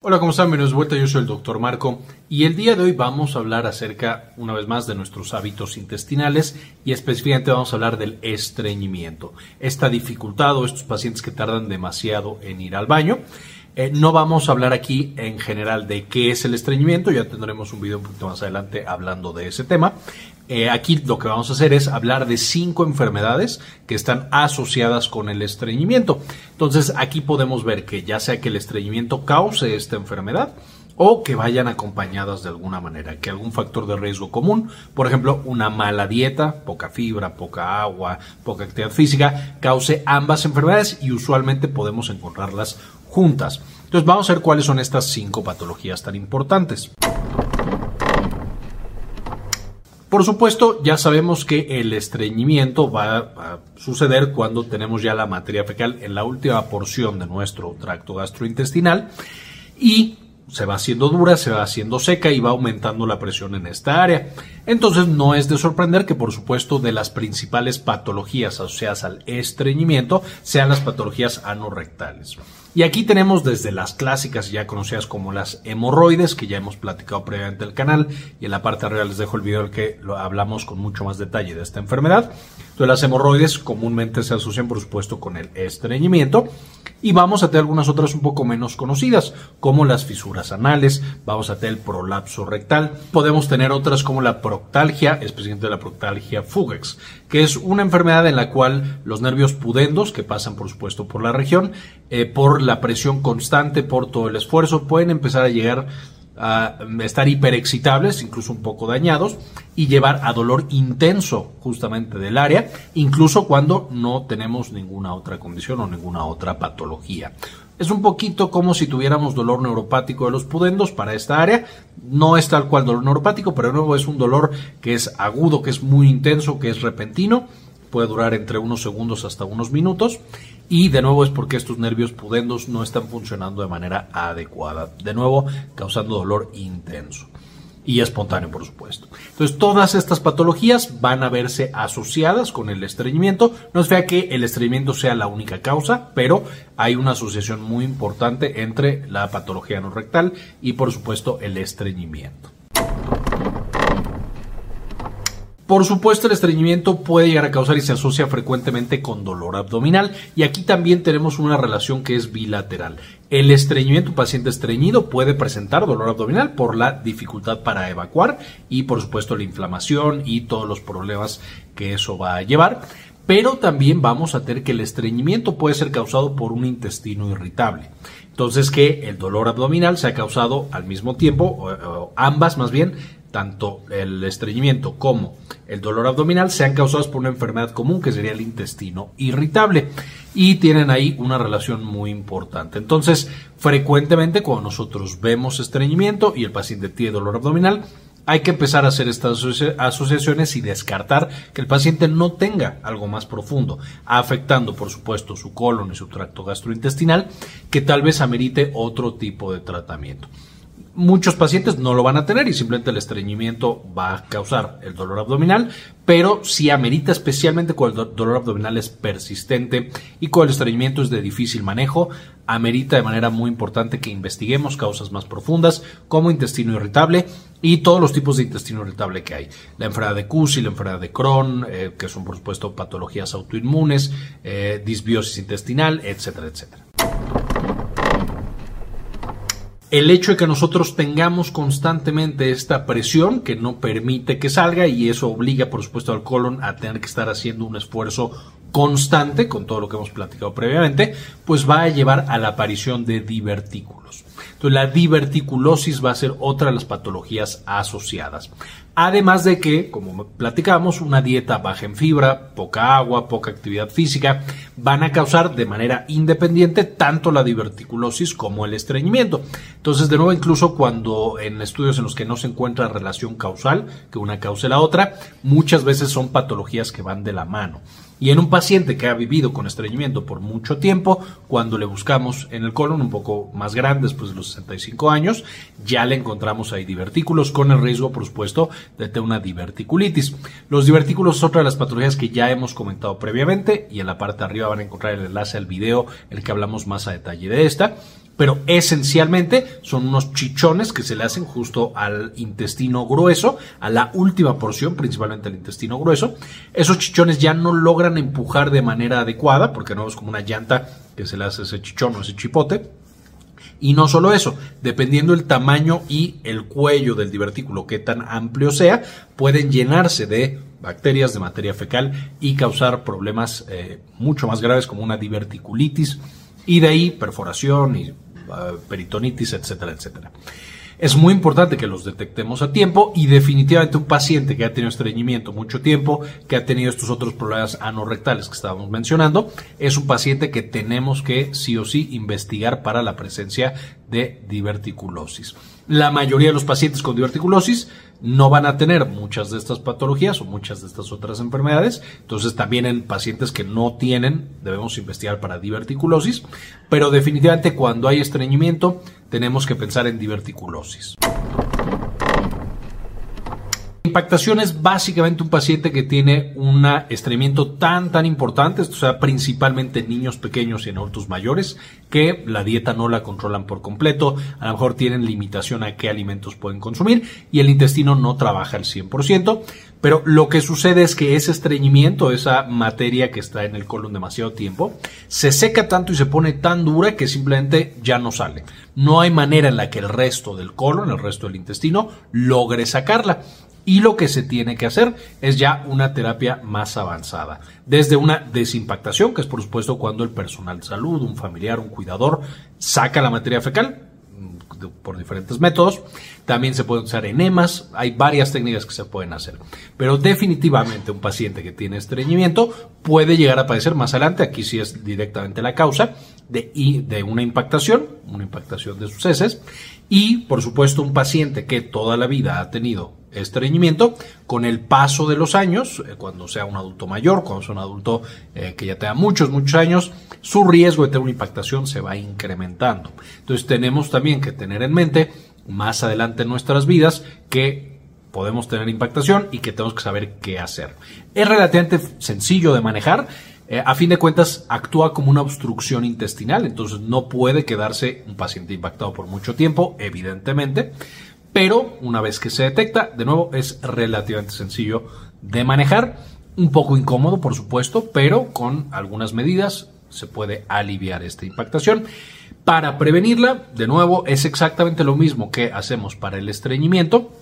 Hola, ¿cómo están? Bienvenidos vuelta, yo soy el doctor Marco y el día de hoy vamos a hablar acerca, una vez más, de nuestros hábitos intestinales y específicamente vamos a hablar del estreñimiento, esta dificultad o estos pacientes que tardan demasiado en ir al baño. Eh, no vamos a hablar aquí en general de qué es el estreñimiento, ya tendremos un video un poquito más adelante hablando de ese tema. Eh, aquí lo que vamos a hacer es hablar de cinco enfermedades que están asociadas con el estreñimiento. Entonces aquí podemos ver que ya sea que el estreñimiento cause esta enfermedad o que vayan acompañadas de alguna manera, que algún factor de riesgo común, por ejemplo, una mala dieta, poca fibra, poca agua, poca actividad física, cause ambas enfermedades y usualmente podemos encontrarlas juntas. Entonces vamos a ver cuáles son estas cinco patologías tan importantes. Por supuesto, ya sabemos que el estreñimiento va a suceder cuando tenemos ya la materia fecal en la última porción de nuestro tracto gastrointestinal y se va haciendo dura, se va haciendo seca y va aumentando la presión en esta área. Entonces no es de sorprender que por supuesto de las principales patologías asociadas al estreñimiento sean las patologías anorrectales. Y aquí tenemos desde las clásicas ya conocidas como las hemorroides, que ya hemos platicado previamente en el canal, y en la parte arriba les dejo el video en el que lo hablamos con mucho más detalle de esta enfermedad. Entonces las hemorroides comúnmente se asocian por supuesto con el estreñimiento y vamos a tener algunas otras un poco menos conocidas, como las fisuras anales, vamos a tener el prolapso rectal, podemos tener otras como la proctalgia, especialmente la proctalgia fugax, que es una enfermedad en la cual los nervios pudendos, que pasan por supuesto por la región, eh, por la presión constante, por todo el esfuerzo, pueden empezar a llegar estar hiperexcitables, incluso un poco dañados, y llevar a dolor intenso justamente del área, incluso cuando no tenemos ninguna otra condición o ninguna otra patología. Es un poquito como si tuviéramos dolor neuropático de los pudendos para esta área. No es tal cual dolor neuropático, pero de nuevo es un dolor que es agudo, que es muy intenso, que es repentino puede durar entre unos segundos hasta unos minutos y de nuevo es porque estos nervios pudendos no están funcionando de manera adecuada, de nuevo causando dolor intenso y espontáneo, por supuesto. Entonces, todas estas patologías van a verse asociadas con el estreñimiento. No es fea que el estreñimiento sea la única causa, pero hay una asociación muy importante entre la patología no rectal y, por supuesto, el estreñimiento. Por supuesto, el estreñimiento puede llegar a causar y se asocia frecuentemente con dolor abdominal y aquí también tenemos una relación que es bilateral. El estreñimiento, un paciente estreñido puede presentar dolor abdominal por la dificultad para evacuar y por supuesto la inflamación y todos los problemas que eso va a llevar. Pero también vamos a tener que el estreñimiento puede ser causado por un intestino irritable. Entonces que el dolor abdominal se ha causado al mismo tiempo, ambas más bien, tanto el estreñimiento como el dolor abdominal sean causados por una enfermedad común que sería el intestino irritable y tienen ahí una relación muy importante. Entonces, frecuentemente cuando nosotros vemos estreñimiento y el paciente tiene dolor abdominal, hay que empezar a hacer estas asociaciones y descartar que el paciente no tenga algo más profundo, afectando por supuesto su colon y su tracto gastrointestinal, que tal vez amerite otro tipo de tratamiento. Muchos pacientes no lo van a tener y simplemente el estreñimiento va a causar el dolor abdominal, pero si amerita especialmente cuando el dolor abdominal es persistente y cuando el estreñimiento es de difícil manejo, amerita de manera muy importante que investiguemos causas más profundas como intestino irritable y todos los tipos de intestino irritable que hay. La enfermedad de CUSI, la enfermedad de Crohn, eh, que son por supuesto patologías autoinmunes, eh, disbiosis intestinal, etcétera, etcétera el hecho de que nosotros tengamos constantemente esta presión que no permite que salga y eso obliga por supuesto al colon a tener que estar haciendo un esfuerzo constante con todo lo que hemos platicado previamente, pues va a llevar a la aparición de divertículos. Entonces la diverticulosis va a ser otra de las patologías asociadas. Además de que, como platicamos, una dieta baja en fibra, poca agua, poca actividad física, van a causar de manera independiente tanto la diverticulosis como el estreñimiento. Entonces, de nuevo, incluso cuando en estudios en los que no se encuentra relación causal, que una cause la otra, muchas veces son patologías que van de la mano. Y en un paciente que ha vivido con estreñimiento por mucho tiempo, cuando le buscamos en el colon un poco más grande, después de los 65 años, ya le encontramos ahí divertículos con el riesgo, por supuesto, de tener una diverticulitis. Los divertículos son otra de las patologías que ya hemos comentado previamente y en la parte de arriba van a encontrar el enlace al video en el que hablamos más a detalle de esta. Pero esencialmente son unos chichones que se le hacen justo al intestino grueso, a la última porción, principalmente al intestino grueso. Esos chichones ya no logran empujar de manera adecuada, porque no es como una llanta que se le hace ese chichón o ese chipote. Y no solo eso, dependiendo el tamaño y el cuello del divertículo, que tan amplio sea, pueden llenarse de bacterias, de materia fecal y causar problemas eh, mucho más graves como una diverticulitis y de ahí perforación y peritonitis, etcétera, etcétera. Es muy importante que los detectemos a tiempo y definitivamente un paciente que ha tenido estreñimiento mucho tiempo, que ha tenido estos otros problemas anorrectales que estábamos mencionando, es un paciente que tenemos que sí o sí investigar para la presencia de diverticulosis. La mayoría de los pacientes con diverticulosis no van a tener muchas de estas patologías o muchas de estas otras enfermedades. Entonces también en pacientes que no tienen debemos investigar para diverticulosis. Pero definitivamente cuando hay estreñimiento tenemos que pensar en diverticulosis. Impactación es básicamente un paciente que tiene un estreñimiento tan tan importante, sea, principalmente en niños pequeños y en adultos mayores, que la dieta no la controlan por completo, a lo mejor tienen limitación a qué alimentos pueden consumir y el intestino no trabaja al 100%, pero lo que sucede es que ese estreñimiento, esa materia que está en el colon demasiado tiempo, se seca tanto y se pone tan dura que simplemente ya no sale. No hay manera en la que el resto del colon, el resto del intestino, logre sacarla y lo que se tiene que hacer es ya una terapia más avanzada. Desde una desimpactación, que es por supuesto cuando el personal de salud, un familiar, un cuidador, saca la materia fecal mm, por diferentes métodos. También se pueden usar enemas, hay varias técnicas que se pueden hacer. Pero definitivamente un paciente que tiene estreñimiento puede llegar a padecer más adelante, aquí sí es directamente la causa, de, de una impactación, una impactación de sus heces. Y por supuesto un paciente que toda la vida ha tenido estreñimiento con el paso de los años, eh, cuando sea un adulto mayor, cuando sea un adulto eh, que ya tenga muchos, muchos años, su riesgo de tener una impactación se va incrementando. Entonces tenemos también que tener en mente más adelante en nuestras vidas que podemos tener impactación y que tenemos que saber qué hacer. Es relativamente sencillo de manejar. Eh, a fin de cuentas, actúa como una obstrucción intestinal, entonces no puede quedarse un paciente impactado por mucho tiempo, evidentemente pero una vez que se detecta, de nuevo es relativamente sencillo de manejar, un poco incómodo por supuesto, pero con algunas medidas se puede aliviar esta impactación. Para prevenirla, de nuevo, es exactamente lo mismo que hacemos para el estreñimiento,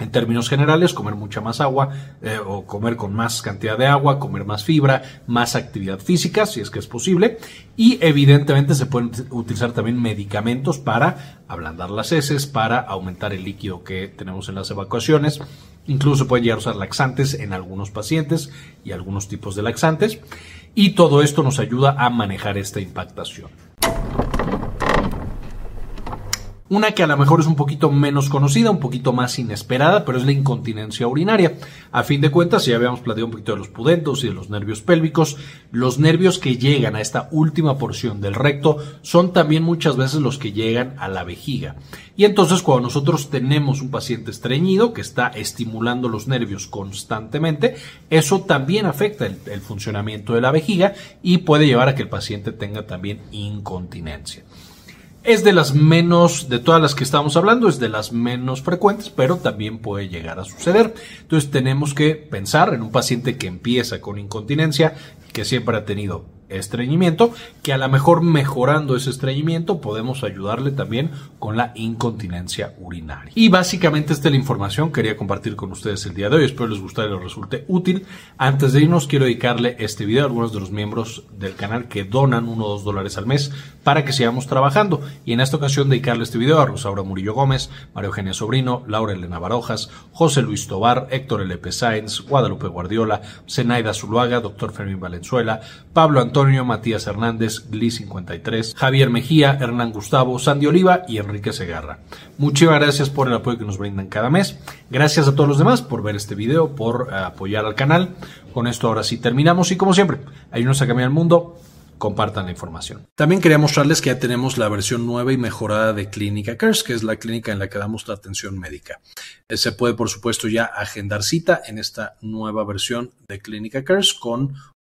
en términos generales, comer mucha más agua eh, o comer con más cantidad de agua, comer más fibra, más actividad física, si es que es posible. Y evidentemente se pueden utilizar también medicamentos para ablandar las heces, para aumentar el líquido que tenemos en las evacuaciones. Incluso pueden llegar a usar laxantes en algunos pacientes y algunos tipos de laxantes. Y todo esto nos ayuda a manejar esta impactación. Una que a lo mejor es un poquito menos conocida, un poquito más inesperada, pero es la incontinencia urinaria. A fin de cuentas, ya habíamos platicado un poquito de los pudentos y de los nervios pélvicos. Los nervios que llegan a esta última porción del recto son también muchas veces los que llegan a la vejiga. Y entonces cuando nosotros tenemos un paciente estreñido que está estimulando los nervios constantemente, eso también afecta el, el funcionamiento de la vejiga y puede llevar a que el paciente tenga también incontinencia. Es de las menos, de todas las que estamos hablando, es de las menos frecuentes, pero también puede llegar a suceder. Entonces tenemos que pensar en un paciente que empieza con incontinencia, que siempre ha tenido estreñimiento, que a lo mejor mejorando ese estreñimiento podemos ayudarle también con la incontinencia urinaria. Y básicamente esta es la información que quería compartir con ustedes el día de hoy. Espero les guste y les resulte útil. Antes de irnos, quiero dedicarle este video a algunos de los miembros del canal que donan uno o dos dólares al mes para que sigamos trabajando. Y en esta ocasión dedicarle este video a Rosaura Murillo Gómez, María Eugenia Sobrino, Laura Elena Barojas, José Luis Tobar, Héctor L.P. Sáenz, Guadalupe Guardiola, Zenaida Zuluaga, Doctor Fermín Valenzuela, Pablo Antonio Antonio, Matías Hernández, Gli 53, Javier Mejía, Hernán Gustavo, Sandy Oliva y Enrique Segarra. Muchísimas gracias por el apoyo que nos brindan cada mes. Gracias a todos los demás por ver este video, por eh, apoyar al canal. Con esto ahora sí terminamos y como siempre, ayúdenos a cambiar el mundo compartan la información. También quería mostrarles que ya tenemos la versión nueva y mejorada de Clínica Cares, que es la clínica en la que damos la atención médica. Eh, se puede, por supuesto, ya agendar cita en esta nueva versión de Clínica Cares con